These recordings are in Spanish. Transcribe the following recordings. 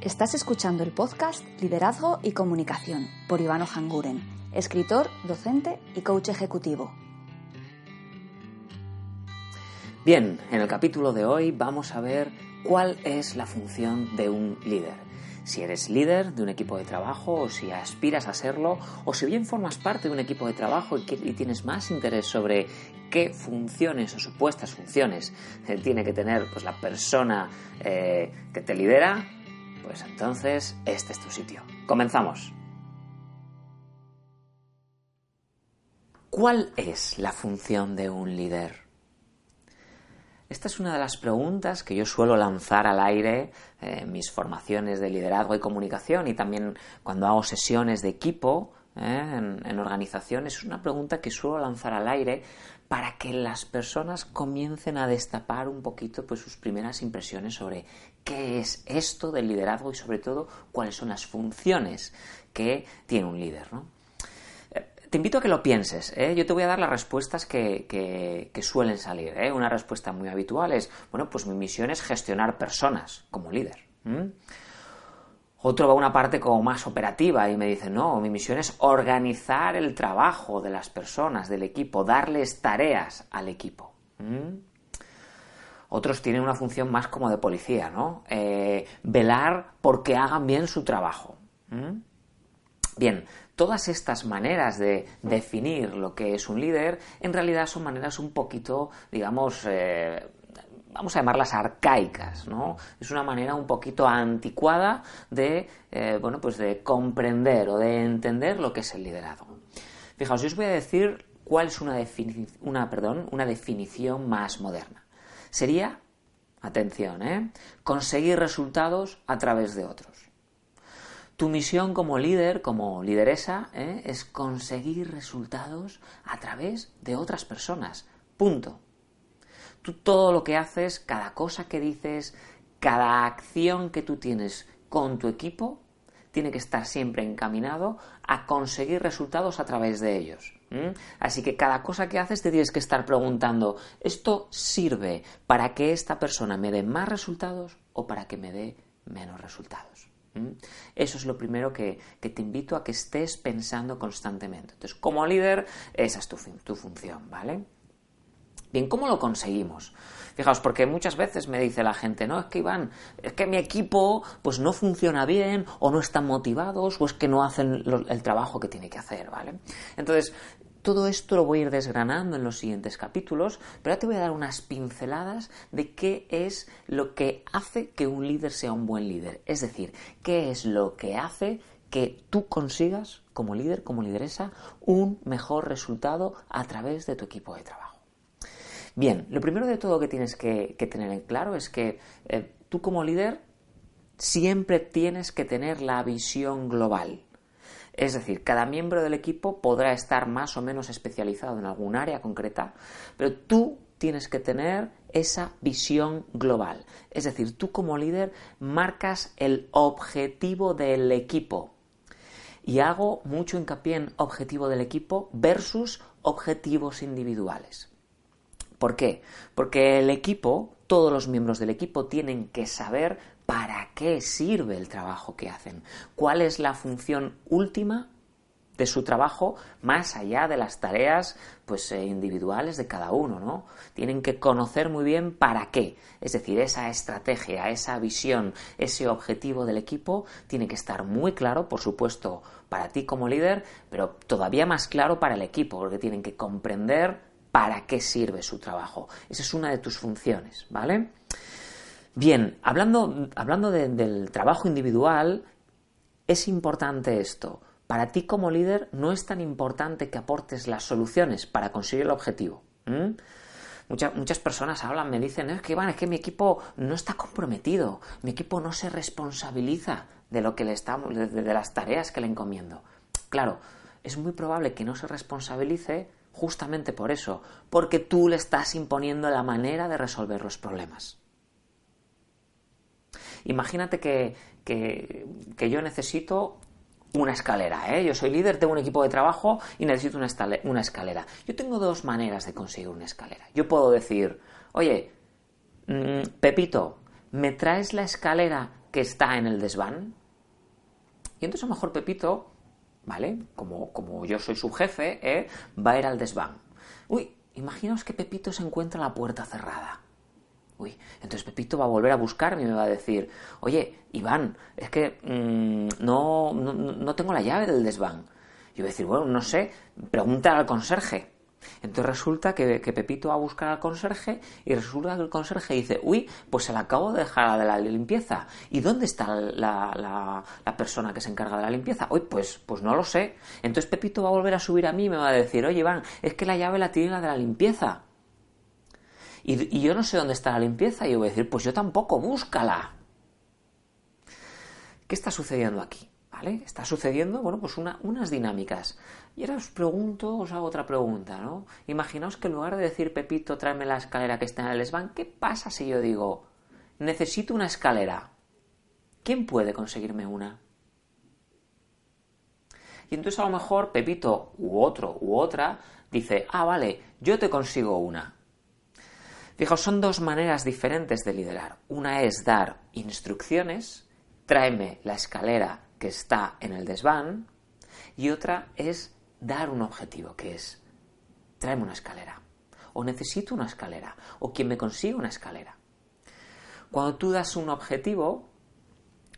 Estás escuchando el podcast Liderazgo y Comunicación por Ivano Hanguren, escritor, docente y coach ejecutivo. Bien, en el capítulo de hoy vamos a ver cuál es la función de un líder. Si eres líder de un equipo de trabajo o si aspiras a serlo o si bien formas parte de un equipo de trabajo y, tienes más interés sobre qué funciones o supuestas funciones eh, tiene que tener pues, la persona eh, que te lidera, pues entonces este es tu sitio. Comenzamos. ¿Cuál es la función de un líder? Esta es una de las preguntas que yo suelo lanzar al aire en mis formaciones de liderazgo y comunicación y también cuando hago sesiones de equipo ¿eh? en, organizaciones. Es una pregunta que suelo lanzar al aire para que las personas comiencen a destapar un poquito pues, sus primeras impresiones sobre qué es esto del liderazgo y sobre todo cuáles son las funciones que tiene un líder. Eh, te invito a que lo pienses. ¿eh? Yo te voy a dar las respuestas que, suelen salir. ¿eh? Una respuesta muy habitual es, bueno, pues mi misión es gestionar personas como líder. Otro va a una parte como más operativa y me dice, no, mi misión es organizar el trabajo de las personas, del equipo, darles tareas al equipo. Otros tienen una función más como de policía, ¿no? Eh, velar porque hagan bien su trabajo. Bien, todas estas maneras de definir lo que es un líder en realidad son maneras un poquito, digamos, eh, vamos a llamarlas arcaicas, ¿no? Es una manera un poquito anticuada de, eh, bueno, pues de comprender o de entender lo que es el liderazgo. Fijaos, yo os voy a decir cuál es una, una, perdón, una definición más moderna sería, atención, ¿eh? conseguir resultados a través de otros. Tu misión como líder, como lideresa, ¿eh? es conseguir resultados a través de otras personas. Punto. Todo lo que haces, cada cosa que dices, cada acción que tú tienes con tu equipo, tiene que estar siempre encaminado a conseguir resultados a través de ellos. Así que cada cosa que haces te tienes que estar preguntando, ¿esto sirve para que esta persona me dé más resultados o para que me dé menos resultados? Eso es lo primero que, te invito a que estés pensando constantemente. Entonces, como líder, esa es tu función, ¿vale? Bien, ¿cómo lo conseguimos? Fijaos, porque muchas veces me dice la gente, no, es que Iván, es que mi equipo pues no funciona bien, o no están motivados, o es que no hacen el trabajo que tiene que hacer, ¿vale? Entonces, todo esto lo voy a ir desgranando en los siguientes capítulos, pero ahora te voy a dar unas pinceladas de qué es lo que hace que un líder sea un buen líder. Es decir, qué es lo que hace que tú consigas, como líder, como lideresa, un mejor resultado a través de tu equipo de trabajo. Bien, lo primero de todo que tienes que, tener en claro es que eh, tú como líder siempre tienes que tener la visión global. Es decir, cada miembro del equipo podrá estar más o menos especializado en algún área concreta, pero tú tienes que tener esa visión global. Es decir, tú como líder marcas el objetivo del equipo. Y hago mucho hincapié en objetivo del equipo versus objetivos individuales. ¿Por qué? Porque el equipo, todos los miembros del equipo tienen que saber para qué sirve el trabajo que hacen, cuál es la función última de su trabajo más allá de las tareas pues eh, individuales de cada uno, ¿no? Tienen que conocer muy bien para qué, es decir, esa estrategia, esa visión, ese objetivo del equipo tiene que estar muy claro, por supuesto, para ti como líder, pero todavía más claro para el equipo, porque tienen que comprender para qué sirve su trabajo. Esa es una de tus funciones, ¿vale? Bien, hablando, hablando del trabajo individual, es importante esto. Para ti como líder no es tan importante que aportes las soluciones para conseguir el objetivo. muchas, muchas personas hablan, me dicen, es que Iván, es que mi equipo no está comprometido, mi equipo no se responsabiliza de lo que le estamos, de las tareas que le encomiendo. Claro, es muy probable que no se responsabilice justamente por eso, porque tú le estás imponiendo la manera de resolver los problemas. Imagínate que, que, yo necesito una escalera, ¿eh? Yo soy líder, tengo un equipo de trabajo y necesito una, una escalera. Yo tengo dos maneras de conseguir una escalera. Yo puedo decir, oye, mm, Pepito, ¿me traes la escalera que está en el desván? Y entonces a lo mejor Pepito ¿vale? Como, como yo soy su jefe, ¿eh? va a ir al desván. Uy, imaginaos que Pepito se encuentra la puerta cerrada. Uy, entonces Pepito va a volver a buscarme y me va a decir, oye, Iván, es que mm, no, no, no, tengo la llave del desván. Yo voy a decir, bueno, no sé, pregunta al conserje. Entonces resulta que, Pepito va a buscar al conserje y resulta que el conserje dice, uy, pues se la acabo de dejar la de la limpieza. ¿Y dónde está la, persona que se encarga de la limpieza? Uy, pues, pues no lo sé. Entonces Pepito va a volver a subir a mí y me va a decir, oye Iván, es que la llave la tiene la de la limpieza. Y, y yo no sé dónde está la limpieza. Y yo voy a decir, pues yo tampoco, búscala. ¿Qué está sucediendo aquí? Está sucediendo, bueno, pues unas dinámicas. Y ahora os pregunto, os hago otra pregunta, ¿no? Imaginaos que en lugar de decir, Pepito, tráeme la escalera que está en el desván, ¿qué pasa si yo digo, necesito una escalera? ¿Quién puede conseguirme una? Y entonces a lo mejor Pepito u otro u otra dice, ah, vale, yo te consigo una. Fijaos, son dos maneras diferentes de liderar. Una es dar instrucciones, tráeme la escalera que está en el desván y otra es dar un objetivo, que es tráeme una escalera o necesito una escalera o quien me consigue una escalera. Cuando tú das un objetivo,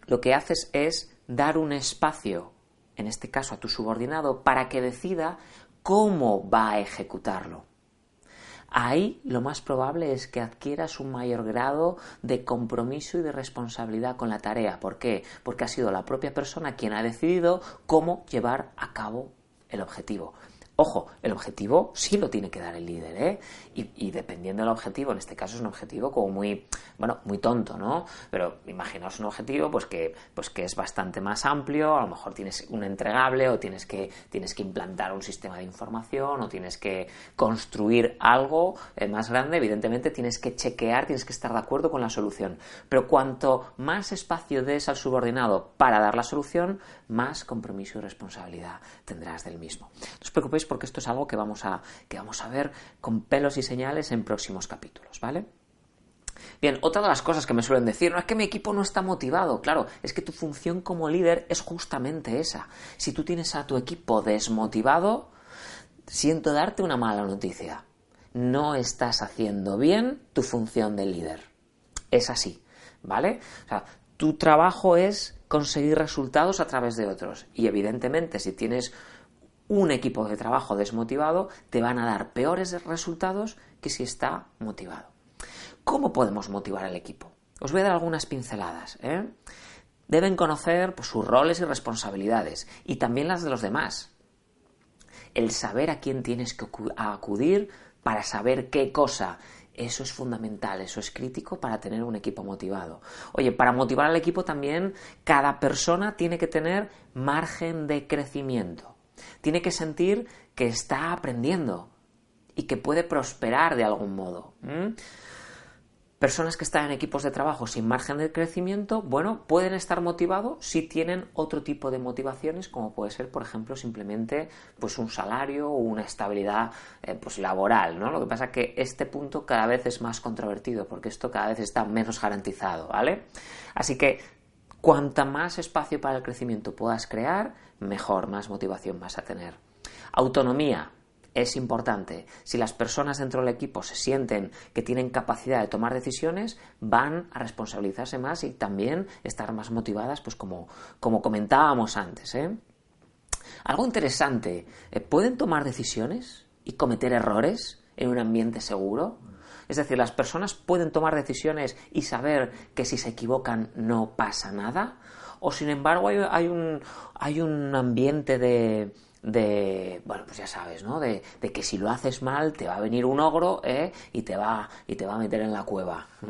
lo que haces es dar un espacio, en este caso a tu subordinado, para que decida cómo va a ejecutarlo. Ahí lo más probable es que adquieras un mayor grado de compromiso y de responsabilidad con la tarea. ¿Por qué? Porque ha sido la propia persona quien ha decidido cómo llevar a cabo el objetivo. Ojo, el objetivo sí lo tiene que dar el líder, ¿eh? Y, dependiendo del objetivo, en este caso es un objetivo como muy, bueno, muy tonto, ¿no? Pero imaginaos un objetivo pues que, pues que es bastante más amplio, a lo mejor tienes un entregable o tienes que, tienes que implantar un sistema de información o tienes que construir algo eh, más grande, evidentemente tienes que chequear, tienes que estar de acuerdo con la solución. Pero cuanto más espacio des al subordinado para dar la solución, más compromiso y responsabilidad tendrás del mismo. No os preocupéis porque esto es algo que vamos a, que vamos a ver con pelos y señales en próximos capítulos, ¿vale? Bien, otra de las cosas que me suelen decir, no es que mi equipo no está motivado, claro, es que tu función como líder es justamente esa. Si tú tienes a tu equipo desmotivado, siento darte una mala noticia. No estás haciendo bien tu función de líder. Es así, ¿vale? O sea, tu trabajo es conseguir resultados a través de otros. Y evidentemente, si tienes un equipo de trabajo desmotivado, te van a dar peores resultados que si está motivado. ¿Cómo podemos motivar al equipo? Os voy a dar algunas pinceladas. ¿eh? Deben conocer pues, sus roles y responsabilidades y también las de los demás. El saber a quién tienes que acudir para saber qué cosa. Eso es fundamental, eso es crítico para tener un equipo motivado. Oye, para motivar al equipo también cada persona tiene que tener margen de crecimiento. Tiene que sentir que está aprendiendo y que puede prosperar de algún modo. Personas que están en equipos de trabajo sin margen de crecimiento, bueno, pueden estar motivados si tienen otro tipo de motivaciones, como puede ser, por ejemplo, simplemente pues un salario o una estabilidad eh, pues laboral, ¿no? Lo que pasa es que este punto cada vez es más controvertido, porque esto cada vez está menos garantizado, ¿vale? Así que Cuanta más espacio para el crecimiento puedas crear, mejor, más motivación vas a tener. Autonomía es importante. Si las personas dentro del equipo se sienten que tienen capacidad de tomar decisiones, van a responsabilizarse más y también estar más motivadas, pues como, como comentábamos antes. ¿eh? Algo interesante, ¿eh? ¿pueden tomar decisiones y cometer errores en un ambiente seguro? Es decir, las personas pueden tomar decisiones y saber que si se equivocan no pasa nada. O sin embargo hay, un, hay un ambiente de, de, bueno, pues ya sabes, ¿no? De, que si lo haces mal te va a venir un ogro ¿eh? y, te va, y te va a meter en la cueva.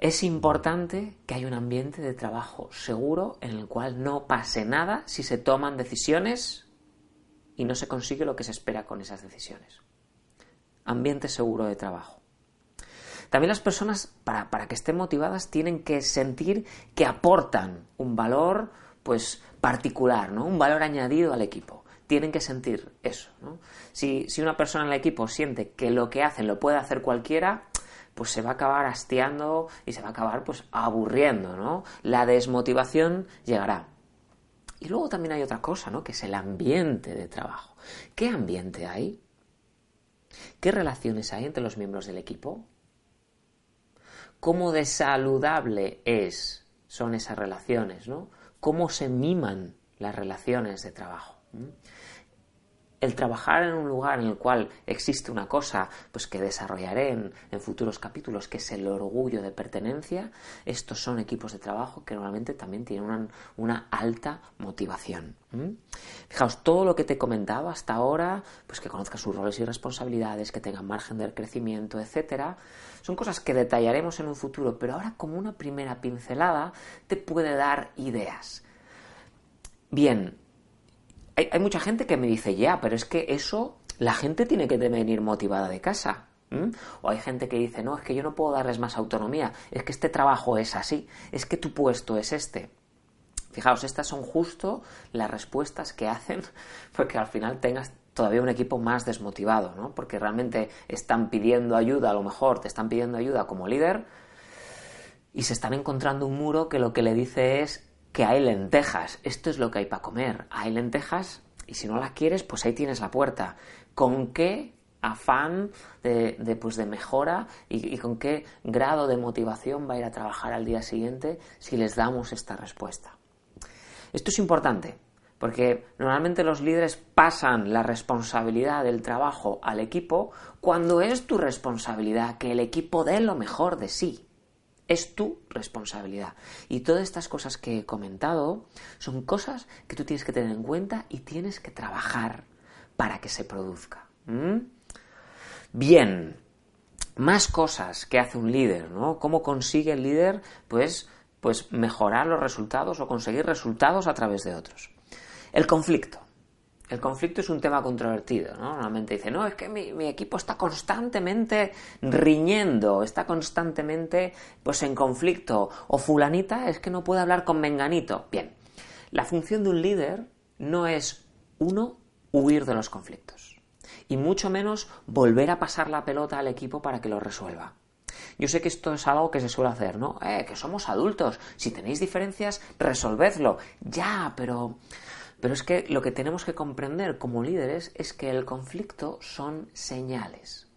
Es importante que haya un ambiente de trabajo seguro en el cual no pase nada si se toman decisiones y no se consigue lo que se espera con esas decisiones. Ambiente seguro de trabajo. También las personas, para, para que estén motivadas, tienen que sentir que aportan un valor pues particular, ¿no? Un valor añadido al equipo. Tienen que sentir eso. Si, si una persona en el equipo siente que lo que hacen lo puede hacer cualquiera, pues se va a acabar hastiando y se va a acabar pues aburriendo, ¿no? La desmotivación llegará. Y luego también hay otra cosa, ¿no? Que es el ambiente de trabajo. ¿Qué ambiente hay? ¿Qué relaciones hay entre los miembros del equipo? ¿Cómo de saludable es, son esas relaciones, ¿no? cómo se miman las relaciones de trabajo. El trabajar en un lugar en el cual existe una cosa pues que desarrollaré en, futuros capítulos, que es el orgullo de pertenencia, estos son equipos de trabajo que normalmente también tienen una, alta motivación. Fijaos, todo lo que te he comentado hasta ahora, pues que conozcas sus roles y responsabilidades, que tengan margen de crecimiento, etcétera, son cosas que detallaremos en un futuro, pero ahora como una primera pincelada te puede dar ideas. Bien, hay, mucha gente que me dice, ya, pero es que eso la gente tiene que venir motivada de casa. O hay gente que dice, no, es que yo no puedo darles más autonomía, es que este trabajo es así, es que tu puesto es este. Fijaos, estas son justo las respuestas que hacen porque al final tengas todavía un equipo más desmotivado, ¿no? Porque realmente están pidiendo ayuda, a lo mejor te están pidiendo ayuda como líder y se están encontrando un muro que lo que le dice es que hay lentejas, esto es lo que hay para comer, hay lentejas y si no las quieres, pues ahí tienes la puerta. ¿Con qué afán de, pues de mejora y, y, con qué grado de motivación va a ir a trabajar al día siguiente si les damos esta respuesta? Esto es importante porque normalmente los líderes pasan la responsabilidad del trabajo al equipo cuando es tu responsabilidad que el equipo dé lo mejor de sí. Es tu responsabilidad. Y todas estas cosas que he comentado son cosas que tú tienes que tener en cuenta y tienes que trabajar para que se produzca. Bien, más cosas que hace un líder, ¿no? ¿Cómo consigue el líder, pues, pues mejorar los resultados o conseguir resultados a través de otros? El conflicto. El conflicto es un tema controvertido, ¿no? Normalmente dice, no, es que mi, equipo está constantemente riñendo, está constantemente pues en conflicto, o fulanita es que no puede hablar con menganito. Bien, la función de un líder no es, uno, huir de los conflictos, y mucho menos volver a pasar la pelota al equipo para que lo resuelva. Yo sé que esto es algo que se suele hacer, ¿no? Eh, que somos adultos, si tenéis diferencias, resolvedlo. Ya, pero pero es que lo que tenemos que comprender como líderes es que el conflicto son señales.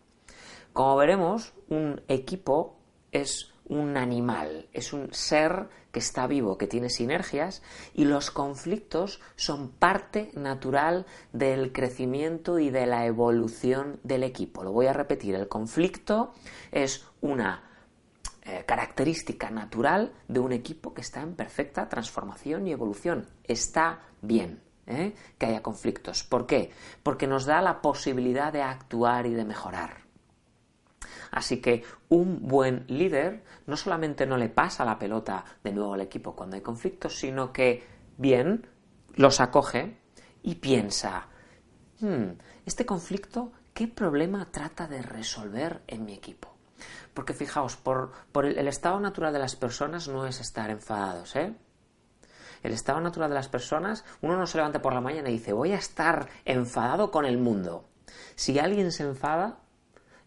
Como veremos, un equipo es un animal, es un ser que está vivo, que tiene sinergias y los conflictos son parte natural del crecimiento y de la evolución del equipo. Lo voy a repetir, el conflicto es una eh, característica natural de un equipo que está en perfecta transformación y evolución. Está bien ¿eh? que haya conflictos. ¿Por qué? Porque nos da la posibilidad de actuar y de mejorar. Así que un buen líder no solamente no le pasa la pelota de nuevo al equipo cuando hay conflictos, sino que bien los acoge y piensa, hmm, este conflicto, ¿qué problema trata de resolver en mi equipo? Porque fijaos, por, el, estado natural de las personas no es estar enfadados, ¿eh? El estado natural de las personas, uno no se levanta por la mañana y dice, voy a estar enfadado con el mundo. Si alguien se enfada,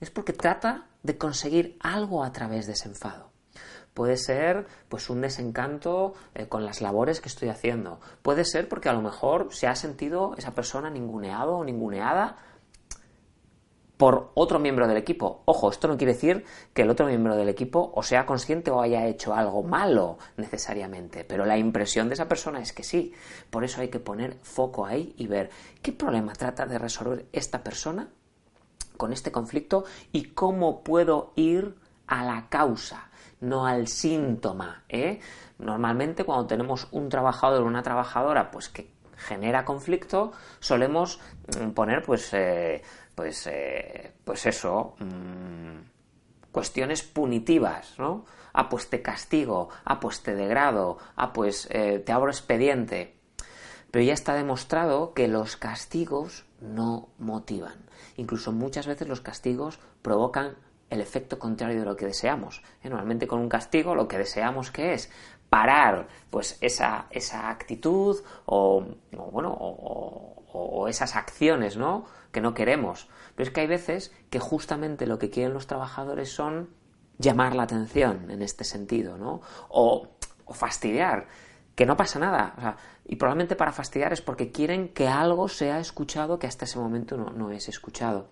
es porque trata de conseguir algo a través de ese enfado. Puede ser pues un desencanto eh, con las labores que estoy haciendo. Puede ser porque a lo mejor se ha sentido esa persona ninguneado o ninguneada por otro miembro del equipo. Ojo, esto no quiere decir que el otro miembro del equipo o sea consciente o haya hecho algo malo necesariamente, pero la impresión de esa persona es que sí. Por eso hay que poner foco ahí y ver qué problema trata de resolver esta persona con este conflicto y cómo puedo ir a la causa, no al síntoma. ¿eh? Normalmente cuando tenemos un trabajador o una trabajadora pues que genera conflicto, solemos mm, poner pues, eh, pues, eh, pues eso, mm, cuestiones punitivas, ¿no? Ah, pues te castigo, ah, pues te degrado, ah, pues eh, te abro expediente. Pero ya está demostrado que los castigos no motivan. Incluso muchas veces los castigos provocan el efecto contrario de lo que deseamos. Normalmente con un castigo lo que deseamos que es parar pues esa, esa actitud o, bueno o, esas acciones ¿no? que no queremos. Pero es que hay veces que justamente lo que quieren los trabajadores son llamar la atención en este sentido, ¿no? O, fastidiar, que no pasa nada. y probablemente para fastidiar es porque quieren que algo sea escuchado que hasta ese momento no, no es escuchado.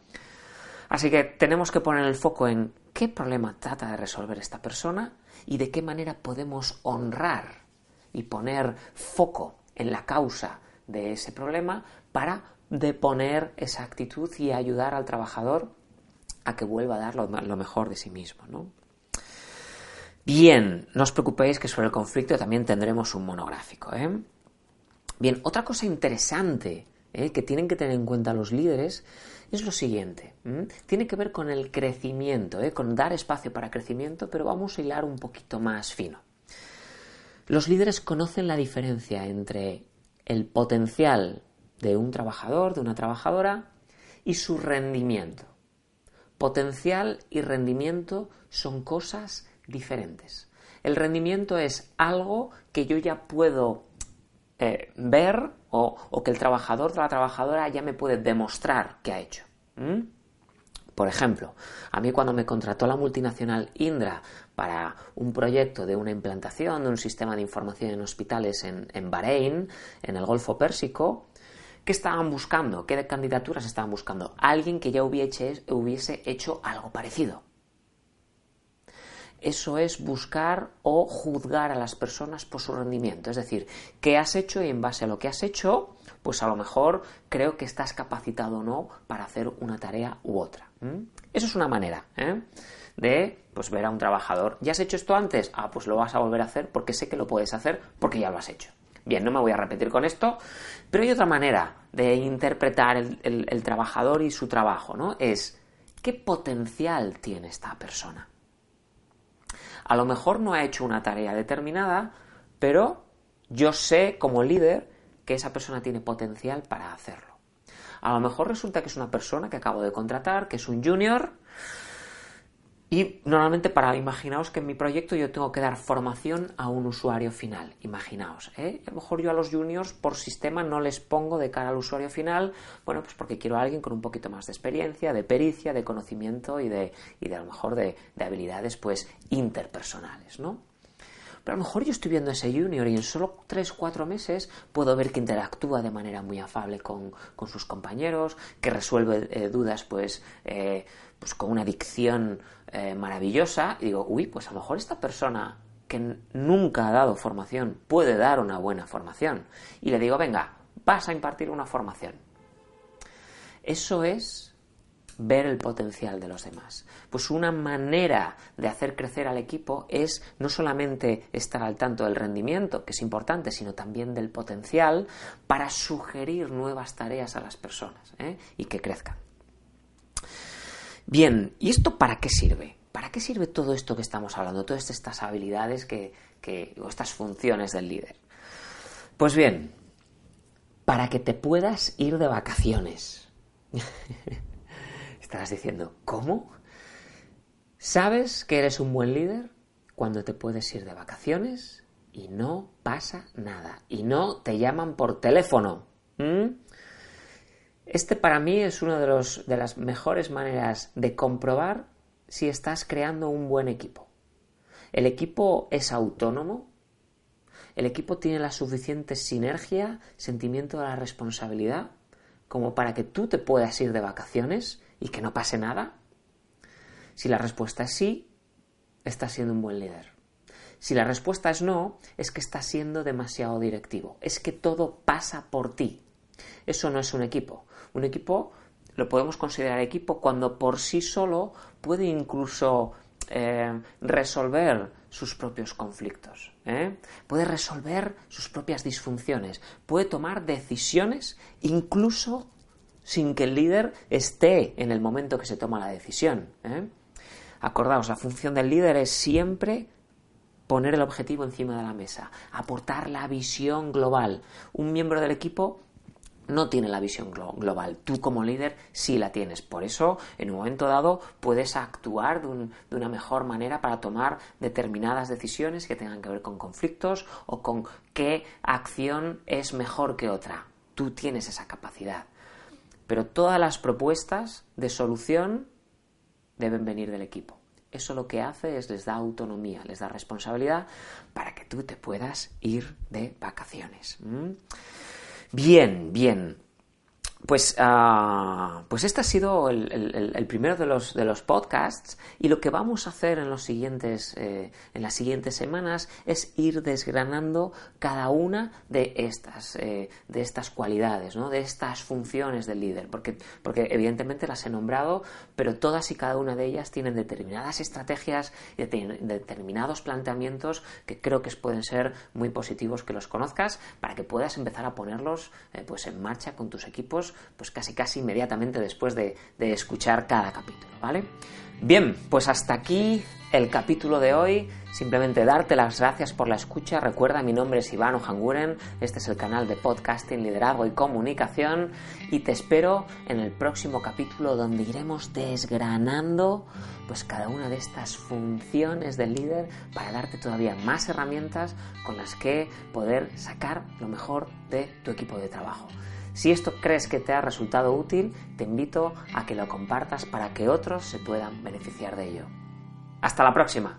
Así que tenemos que poner el foco en qué problema trata de resolver esta persona y de qué manera podemos honrar y poner foco en la causa de ese problema para deponer esa actitud y ayudar al trabajador a que vuelva a dar lo, mejor de sí mismo. Bien, no os preocupéis que sobre el conflicto también tendremos un monográfico. ¿eh? Bien, otra cosa interesante ¿eh? que tienen que tener en cuenta los líderes es lo siguiente. Tiene que ver con el crecimiento, ¿eh? con dar espacio para crecimiento, pero vamos a hilar un poquito más fino. Los líderes conocen la diferencia entre el potencial de un trabajador, de una trabajadora, y su rendimiento. Potencial y rendimiento son cosas diferentes. El rendimiento es algo que yo ya puedo eh, ver o, que el trabajador o la trabajadora ya me puede demostrar que ha hecho. Por ejemplo, a mí cuando me contrató la multinacional Indra para un proyecto de una implantación de un sistema de información en hospitales en, en Bahrein, en el Golfo Pérsico, ¿qué estaban buscando? ¿Qué candidaturas estaban buscando? Alguien que ya hubiese, hecho algo parecido eso es buscar o juzgar a las personas por su rendimiento. Es decir, ¿qué has hecho y en base a lo que has hecho, pues a lo mejor creo que estás capacitado o no para hacer una tarea u otra. Eso es una manera ¿eh? de pues, ver a un trabajador. ¿Ya has hecho esto antes? Ah, pues lo vas a volver a hacer porque sé que lo puedes hacer porque ya lo has hecho. Bien, no me voy a repetir con esto, pero hay otra manera de interpretar el, trabajador y su trabajo, ¿no? Es qué potencial tiene esta persona. A lo mejor no ha hecho una tarea determinada, pero yo sé como líder que esa persona tiene potencial para hacerlo. A lo mejor resulta que es una persona que acabo de contratar, que es un junior, y normalmente para, imaginaos que en mi proyecto yo tengo que dar formación a un usuario final, imaginaos. ¿eh? A lo mejor yo a los juniors por sistema no les pongo de cara al usuario final, bueno, pues porque quiero a alguien con un poquito más de experiencia, de pericia, de conocimiento y de, y de a lo mejor de, habilidades pues interpersonales, ¿no? Pero a lo mejor yo estoy viendo a ese junior y en solo 3-4 meses puedo ver que interactúa de manera muy afable con, sus compañeros, que resuelve eh, dudas pues, eh, pues con una dicción eh, maravillosa y digo, uy, pues a lo mejor esta persona que nunca ha dado formación puede dar una buena formación. Y le digo, venga, vas a impartir una formación. Eso es ver el potencial de los demás. Pues una manera de hacer crecer al equipo es no solamente estar al tanto del rendimiento, que es importante, sino también del potencial para sugerir nuevas tareas a las personas ¿eh? y que crezcan. Bien, ¿y esto para qué sirve? ¿Para qué sirve todo esto que estamos hablando, todas estas habilidades que, o estas funciones del líder? Pues bien, para que te puedas ir de vacaciones. Estarás diciendo, ¿cómo? ¿Sabes que eres un buen líder cuando te puedes ir de vacaciones y no pasa nada? Y no te llaman por teléfono. Este para mí es una de, las mejores maneras de comprobar si estás creando un buen equipo. El equipo es autónomo, el equipo tiene la suficiente sinergia, sentimiento de la responsabilidad, como para que tú te puedas ir de vacaciones y que no pase nada. Si la respuesta es sí, estás siendo un buen líder. Si la respuesta es no, es que estás siendo demasiado directivo, es que todo pasa por ti. Eso no es un equipo. Un equipo lo podemos considerar equipo cuando por sí solo puede incluso eh, resolver sus propios conflictos, ¿eh? puede resolver sus propias disfunciones, puede tomar decisiones incluso sin que el líder esté en el momento que se toma la decisión. ¿eh? Acordaos, la función del líder es siempre poner el objetivo encima de la mesa, aportar la visión global. Un miembro del equipo no tiene la visión global. Tú como líder sí la tienes. Por eso, en un momento dado, puedes actuar de, una mejor manera para tomar determinadas decisiones que tengan que ver con conflictos o con qué acción es mejor que otra. Tú tienes esa capacidad. Pero todas las propuestas de solución deben venir del equipo. Eso lo que hace es les da autonomía, les da responsabilidad para que tú te puedas ir de vacaciones. Bien, bien. Pues, uh, pues este ha sido el, primero de los, de los podcasts y lo que vamos a hacer en, los siguientes, eh, en las siguientes semanas es ir desgranando cada una de estas, eh, de estas cualidades, ¿no? de estas funciones del líder, porque, porque evidentemente las he nombrado, pero todas y cada una de ellas tienen determinadas estrategias y determinados planteamientos que creo que pueden ser muy positivos que los conozcas para que puedas empezar a ponerlos eh, pues en marcha con tus equipos pues casi casi inmediatamente después de, escuchar cada capítulo, ¿vale? Bien, pues hasta aquí el capítulo de hoy. Simplemente darte las gracias por la escucha. Recuerda, mi nombre es Iván Ojanguren. Este es el canal de podcasting, liderazgo y comunicación. Y te espero en el próximo capítulo donde iremos desgranando pues cada una de estas funciones del líder para darte todavía más herramientas con las que poder sacar lo mejor de tu equipo de trabajo. Si esto crees que te ha resultado útil, te invito a que lo compartas para que otros se puedan beneficiar de ello. Hasta la próxima.